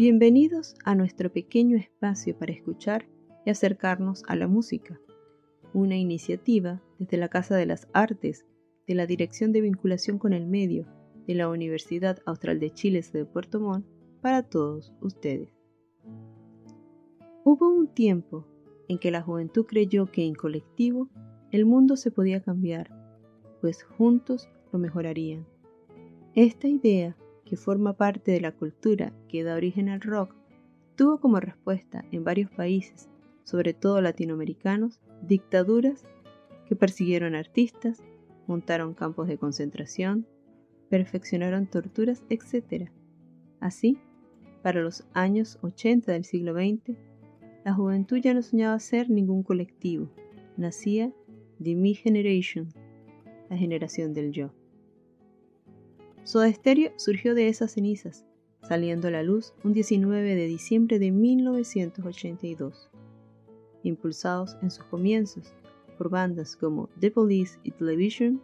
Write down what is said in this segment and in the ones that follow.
Bienvenidos a nuestro pequeño espacio para escuchar y acercarnos a la música, una iniciativa desde la Casa de las Artes de la Dirección de Vinculación con el Medio de la Universidad Austral de Chile de Puerto Montt para todos ustedes. Hubo un tiempo en que la juventud creyó que en colectivo el mundo se podía cambiar, pues juntos lo mejorarían. Esta idea, que forma parte de la cultura que da origen al rock, tuvo como respuesta en varios países, sobre todo latinoamericanos, dictaduras que persiguieron artistas, montaron campos de concentración, perfeccionaron torturas, etc. Así, para los años 80 del siglo XX, la juventud ya no soñaba ser ningún colectivo, nacía The Me Generation, la generación del yo. Soda Stereo surgió de esas cenizas, saliendo a la luz un 19 de diciembre de 1982. Impulsados en sus comienzos por bandas como The Police y Television,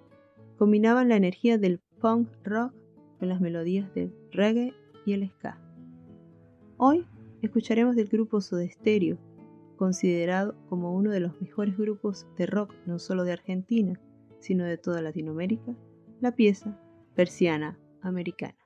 combinaban la energía del punk rock con las melodías del reggae y el ska. Hoy escucharemos del grupo Soda Stereo, considerado como uno de los mejores grupos de rock no solo de Argentina, sino de toda Latinoamérica, la pieza Persiana Americana.